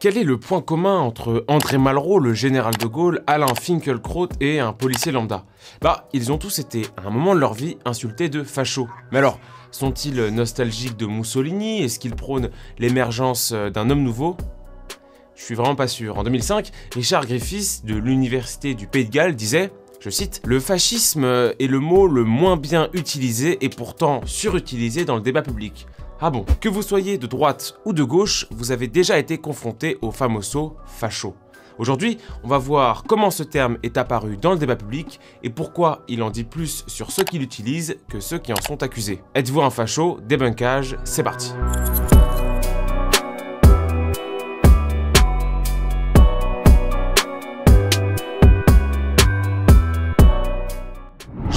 Quel est le point commun entre André Malraux, le général de Gaulle, Alain Finkielkraut et un policier lambda? Bah, ils ont tous été, à un moment de leur vie, insultés de fachos. Mais alors, sont-ils nostalgiques de Mussolini? Est-ce qu'ils prônent l'émergence d'un homme nouveau? Je suis vraiment pas sûr. En 2005, Richard Griffiths de l'Université du Pays de Galles disait je cite, Le fascisme est le mot le moins bien utilisé et pourtant surutilisé dans le débat public. Ah bon Que vous soyez de droite ou de gauche, vous avez déjà été confronté au famoso facho. Aujourd'hui, on va voir comment ce terme est apparu dans le débat public et pourquoi il en dit plus sur ceux qui l'utilisent que ceux qui en sont accusés. Êtes-vous un facho? Débunkage, c'est parti.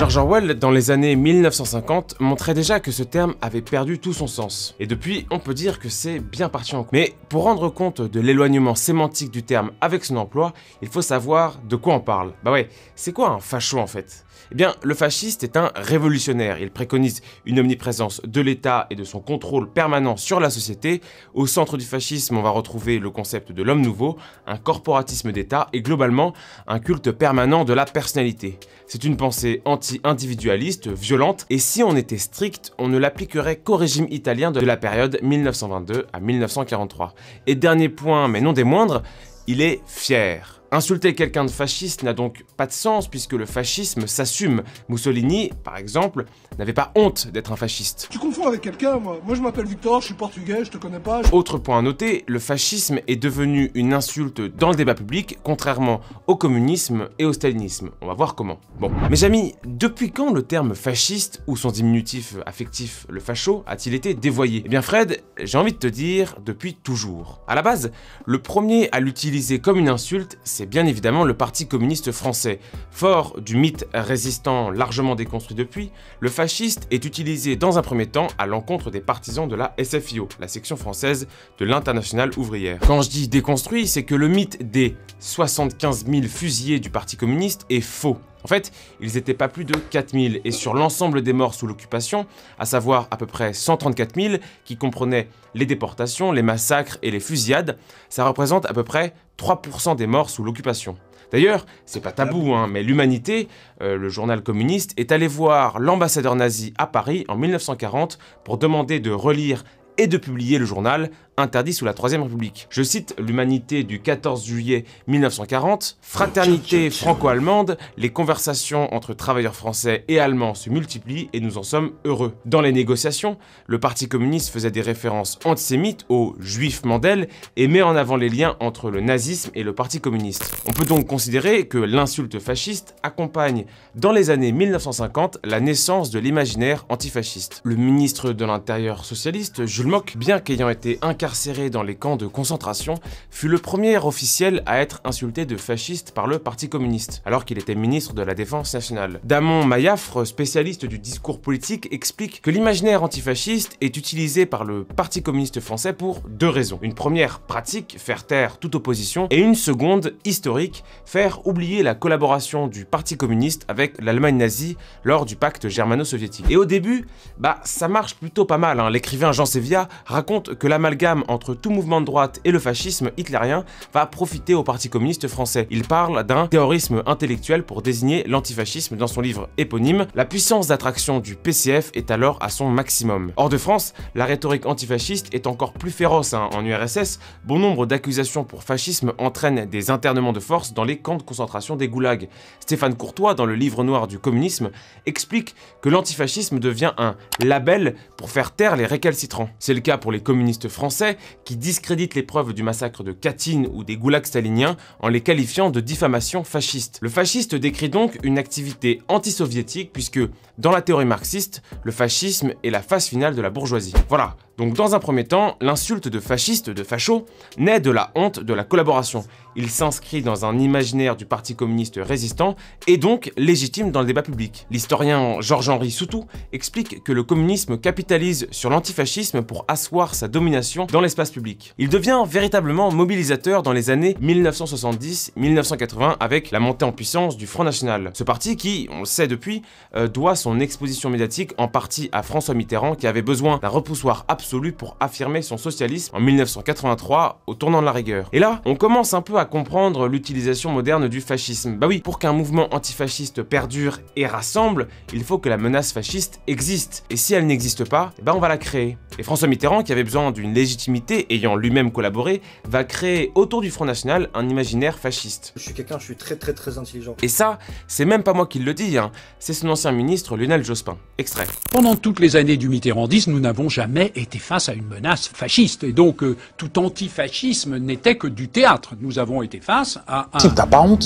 George Orwell, dans les années 1950, montrait déjà que ce terme avait perdu tout son sens. Et depuis, on peut dire que c'est bien parti en Mais pour rendre compte de l'éloignement sémantique du terme avec son emploi, il faut savoir de quoi on parle. Bah ouais, c'est quoi un facho en fait? Eh bien, le fasciste est un révolutionnaire. Il préconise une omniprésence de l'État et de son contrôle permanent sur la société. Au centre du fascisme, on va retrouver le concept de l'homme nouveau, un corporatisme d'État et globalement un culte permanent de la personnalité. C'est une pensée anti-individualiste, violente, et si on était strict, on ne l'appliquerait qu'au régime italien de la période 1922 à 1943. Et dernier point, mais non des moindres, il est fier. Insulter quelqu'un de fasciste n'a donc pas de sens puisque le fascisme s'assume. Mussolini, par exemple, n'avait pas honte d'être un fasciste. Tu confonds avec quelqu'un, moi. Moi je m'appelle Victor, je suis portugais, je te connais pas. Autre point à noter, le fascisme est devenu une insulte dans le débat public, contrairement au communisme et au stalinisme. On va voir comment. Bon, mes amis, depuis quand le terme fasciste, ou son diminutif affectif, le facho, a-t-il été dévoyé? Eh bien Fred, j'ai envie de te dire, depuis toujours. À la base, le premier à l'utiliser comme une insulte, c'est c'est bien évidemment le Parti communiste français. Fort du mythe résistant largement déconstruit depuis, le fasciste est utilisé dans un premier temps à l'encontre des partisans de la SFIO, la section française de l'Internationale ouvrière. Quand je dis déconstruit, c'est que le mythe des 75 000 fusillés du Parti communiste est faux. En fait, ils n'étaient pas plus de 4000 et sur l'ensemble des morts sous l'occupation, à savoir à peu près 134 000 qui comprenaient les déportations, les massacres et les fusillades, ça représente à peu près 3% des morts sous l'occupation. D'ailleurs, c'est pas tabou, hein, mais l'Humanité, euh, le journal communiste, est allé voir l'ambassadeur nazi à Paris en 1940 pour demander de relire et de publier le journal interdit sous la Troisième République. Je cite l'Humanité du 14 juillet 1940, Fraternité franco-allemande, les conversations entre travailleurs français et allemands se multiplient et nous en sommes heureux. Dans les négociations, le Parti communiste faisait des références antisémites aux juifs Mandel et met en avant les liens entre le nazisme et le Parti communiste. On peut donc considérer que l'insulte fasciste accompagne dans les années 1950 la naissance de l'imaginaire antifasciste. Le ministre de l'Intérieur socialiste, Jules Mock, bien qu'ayant été incarné incarcéré dans les camps de concentration, fut le premier officiel à être insulté de fasciste par le Parti communiste, alors qu'il était ministre de la Défense nationale. Damon Mayafre, spécialiste du discours politique, explique que l'imaginaire antifasciste est utilisé par le Parti communiste français pour deux raisons. Une première, pratique, faire taire toute opposition, et une seconde, historique, faire oublier la collaboration du Parti communiste avec l'Allemagne nazie lors du pacte germano-soviétique. Et au début, bah ça marche plutôt pas mal. Hein. L'écrivain Jean Sévia raconte que l'amalgame entre tout mouvement de droite et le fascisme hitlérien va profiter au Parti communiste français. Il parle d'un terrorisme intellectuel pour désigner l'antifascisme dans son livre éponyme. La puissance d'attraction du PCF est alors à son maximum. Hors de France, la rhétorique antifasciste est encore plus féroce. Hein. En URSS, bon nombre d'accusations pour fascisme entraînent des internements de force dans les camps de concentration des goulags. Stéphane Courtois, dans le livre noir du communisme, explique que l'antifascisme devient un label pour faire taire les récalcitrants. C'est le cas pour les communistes français qui discrédite les preuves du massacre de Katyn ou des goulags staliniens en les qualifiant de diffamation fasciste. Le fasciste décrit donc une activité anti-soviétique puisque, dans la théorie marxiste, le fascisme est la phase finale de la bourgeoisie. Voilà, donc dans un premier temps, l'insulte de fasciste, de facho, naît de la honte de la collaboration. Il s'inscrit dans un imaginaire du Parti communiste résistant et donc légitime dans le débat public. L'historien Georges-Henri Soutou explique que le communisme capitalise sur l'antifascisme pour asseoir sa domination dans l'espace public. Il devient véritablement mobilisateur dans les années 1970-1980 avec la montée en puissance du Front National. Ce parti qui, on le sait depuis, euh, doit son exposition médiatique en partie à François Mitterrand qui avait besoin d'un repoussoir absolu absolue pour affirmer son socialisme en 1983 au tournant de la rigueur. Et là, on commence un peu à comprendre l'utilisation moderne du fascisme. Bah oui, pour qu'un mouvement antifasciste perdure et rassemble, il faut que la menace fasciste existe. Et si elle n'existe pas, ben on va la créer. Et François Mitterrand, qui avait besoin d'une légitimité ayant lui-même collaboré, va créer autour du Front National un imaginaire fasciste. Je suis quelqu'un, je suis très très très intelligent. Et ça, c'est même pas moi qui le dis, hein. c'est son ancien ministre Lionel Jospin. Extrait. Pendant toutes les années du mitterrandisme, nous n'avons jamais été face à une menace fasciste. Et donc, euh, tout antifascisme n'était que du théâtre. Nous avons été face à un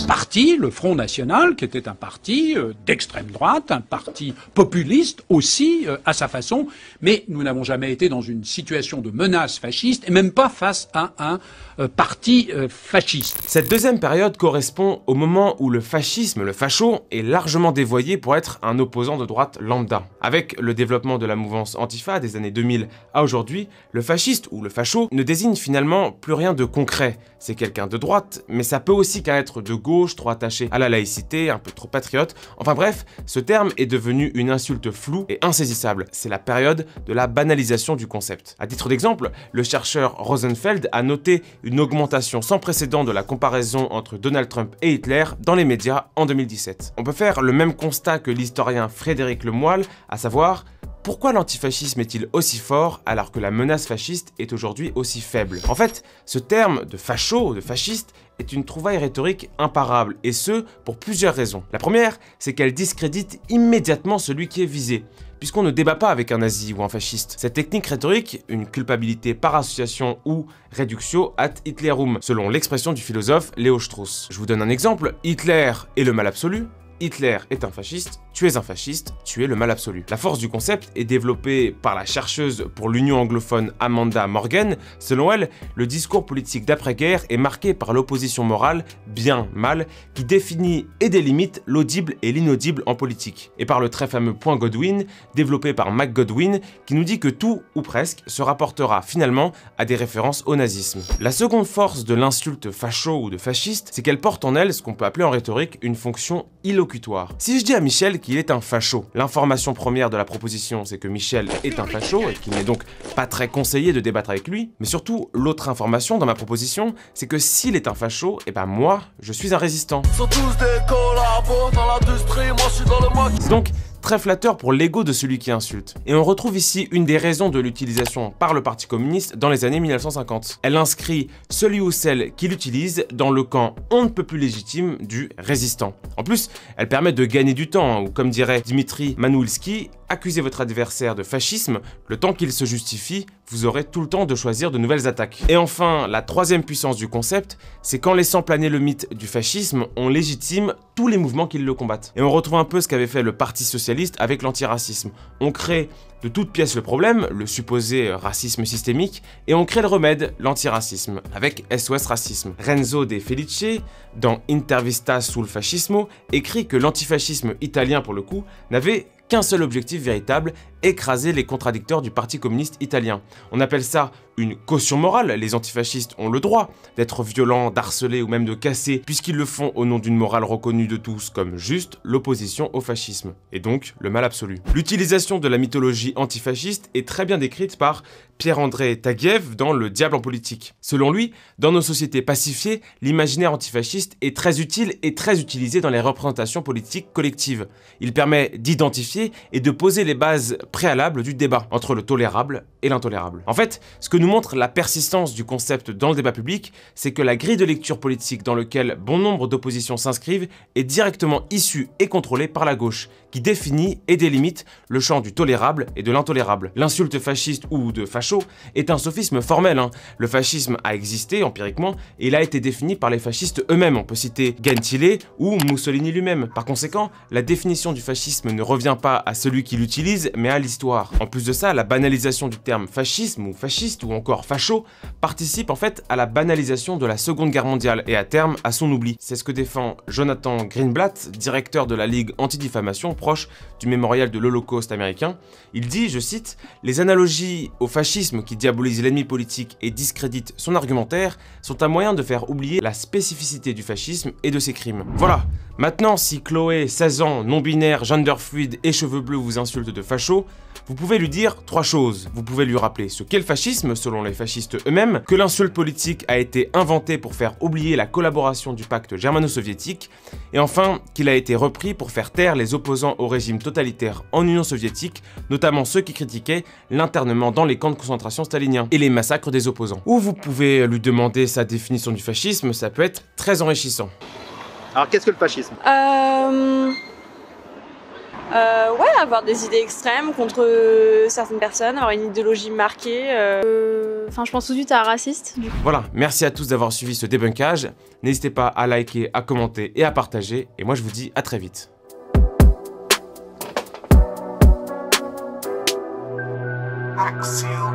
parti, le Front National, qui était un parti euh, d'extrême droite, un parti populiste aussi, euh, à sa façon. Mais nous n'avons jamais été dans une situation de menace fasciste, et même pas face à un parti fasciste. Cette deuxième période correspond au moment où le fascisme, le facho, est largement dévoyé pour être un opposant de droite lambda. Avec le développement de la mouvance Antifa des années 2000 à aujourd'hui, le fasciste ou le facho ne désigne finalement plus rien de concret. C'est quelqu'un de droite, mais ça peut aussi qu'à être de gauche, trop attaché à la laïcité, un peu trop patriote. Enfin bref, ce terme est devenu une insulte floue et insaisissable. C'est la période de la banalisation du concept. À titre d'exemple, le chercheur Rosenfeld a noté une augmentation sans précédent de la comparaison entre Donald Trump et Hitler dans les médias en 2017. On peut faire le même constat que l'historien Frédéric Lemoyle, à savoir pourquoi l'antifascisme est-il aussi fort alors que la menace fasciste est aujourd'hui aussi faible? En fait, ce terme de facho, de fasciste, est une trouvaille rhétorique imparable, et ce, pour plusieurs raisons. La première, c'est qu'elle discrédite immédiatement celui qui est visé, puisqu'on ne débat pas avec un nazi ou un fasciste. Cette technique rhétorique, une culpabilité par association ou reductio ad Hitlerum, selon l'expression du philosophe Léo Strauss. Je vous donne un exemple, Hitler est le mal absolu, Hitler est un fasciste, tu es un fasciste, tu es le mal absolu. La force du concept est développée par la chercheuse pour l'Union anglophone Amanda Morgan. Selon elle, le discours politique d'après-guerre est marqué par l'opposition morale, bien-mal, qui définit et délimite l'audible et l'inaudible en politique. Et par le très fameux point Godwin, développé par Mac Godwin, qui nous dit que tout, ou presque, se rapportera finalement à des références au nazisme. La seconde force de l'insulte facho ou de fasciste, c'est qu'elle porte en elle ce qu'on peut appeler en rhétorique une fonction Si je dis à Michel qu'il est un facho. L'information première de la proposition, c'est que Michel est un facho et qu'il n'est donc pas très conseillé de débattre avec lui. Mais surtout, l'autre information dans ma proposition, c'est que s'il est un facho, et eh ben moi, je suis un résistant. Donc très flatteur pour l'ego de celui qui insulte. Et on retrouve ici une des raisons de l'utilisation par le Parti communiste dans les années 1950. Elle inscrit celui ou celle qui l'utilise dans le camp on ne peut plus légitime du résistant. En plus, elle permet de gagner du temps, hein, ou comme dirait Dimitri Manulski, accusez votre adversaire de fascisme, le temps qu'il se justifie, vous aurez tout le temps de choisir de nouvelles attaques. Et enfin, la troisième puissance du concept, c'est qu'en laissant planer le mythe du fascisme, on légitime tous les mouvements qui le combattent. Et on retrouve un peu ce qu'avait fait le Parti Socialiste avec l'antiracisme. On crée de toutes pièces le problème, le supposé racisme systémique, et on crée le remède, l'antiracisme, avec SOS Racisme. Renzo De Felice, dans Intervista sul Fascismo, écrit que l'antifascisme italien, pour le coup, n'avait qu'un seul objectif véritable, écraser les contradicteurs du Parti communiste italien. On appelle ça une caution morale, les antifascistes ont le droit d'être violents, d'harceler ou même de casser, puisqu'ils le font au nom d'une morale reconnue de tous comme juste l'opposition au fascisme, et donc le mal absolu. L'utilisation de la mythologie antifasciste est très bien décrite par Pierre-André Taguieff dans Le Diable en politique. Selon lui, dans nos sociétés pacifiées, l'imaginaire antifasciste est très utile et très utilisé dans les représentations politiques collectives. Il permet d'identifier et de poser les bases préalables du débat entre le tolérable et l'intolérable. En fait, ce que nous montre la persistance du concept dans le débat public, c'est que la grille de lecture politique dans laquelle bon nombre d'oppositions s'inscrivent est directement issue et contrôlée par la gauche, qui définit et délimite le champ du tolérable et de l'intolérable. L'insulte fasciste ou de facho est un sophisme formel. Hein. Le fascisme a existé empiriquement et il a été défini par les fascistes eux-mêmes. On peut citer Gentile ou Mussolini lui-même. Par conséquent, la définition du fascisme ne revient pas à celui qui l'utilise, mais à l'histoire. En plus de ça, la banalisation du terme fascisme ou fasciste ou encore facho participe en fait à la banalisation de la Seconde Guerre mondiale et à terme à son oubli. C'est ce que défend Jonathan Greenblatt, directeur de la Ligue anti-diffamation proche du mémorial de l'Holocauste américain. Il dit, je cite, Les analogies au fascisme qui diabolise l'ennemi politique et discrédite son argumentaire sont un moyen de faire oublier la spécificité du fascisme et de ses crimes. Voilà, maintenant si Chloé, 16 ans, non-binaire, gender fluide et cheveux bleus vous insulte de facho, vous pouvez lui dire trois choses. Vous pouvez lui rappeler ce qu'est le fascisme, selon les fascistes eux-mêmes, que l'insulte politique a été inventée pour faire oublier la collaboration du pacte germano-soviétique, et enfin qu'il a été repris pour faire taire les opposants au régime totalitaire en Union soviétique, notamment ceux qui critiquaient l'internement dans les camps de concentration staliniens et les massacres des opposants. Ou vous pouvez lui demander sa définition du fascisme, ça peut être très enrichissant. Alors qu'est-ce que le fascisme? Euh... Euh, ouais, avoir des idées extrêmes contre certaines personnes, avoir une idéologie marquée. Euh... Enfin, je pense tout de suite à raciste. Du coup. Voilà, merci à tous d'avoir suivi ce débunkage. N'hésitez pas à liker, à commenter et à partager. Et moi, je vous dis à très vite. Axial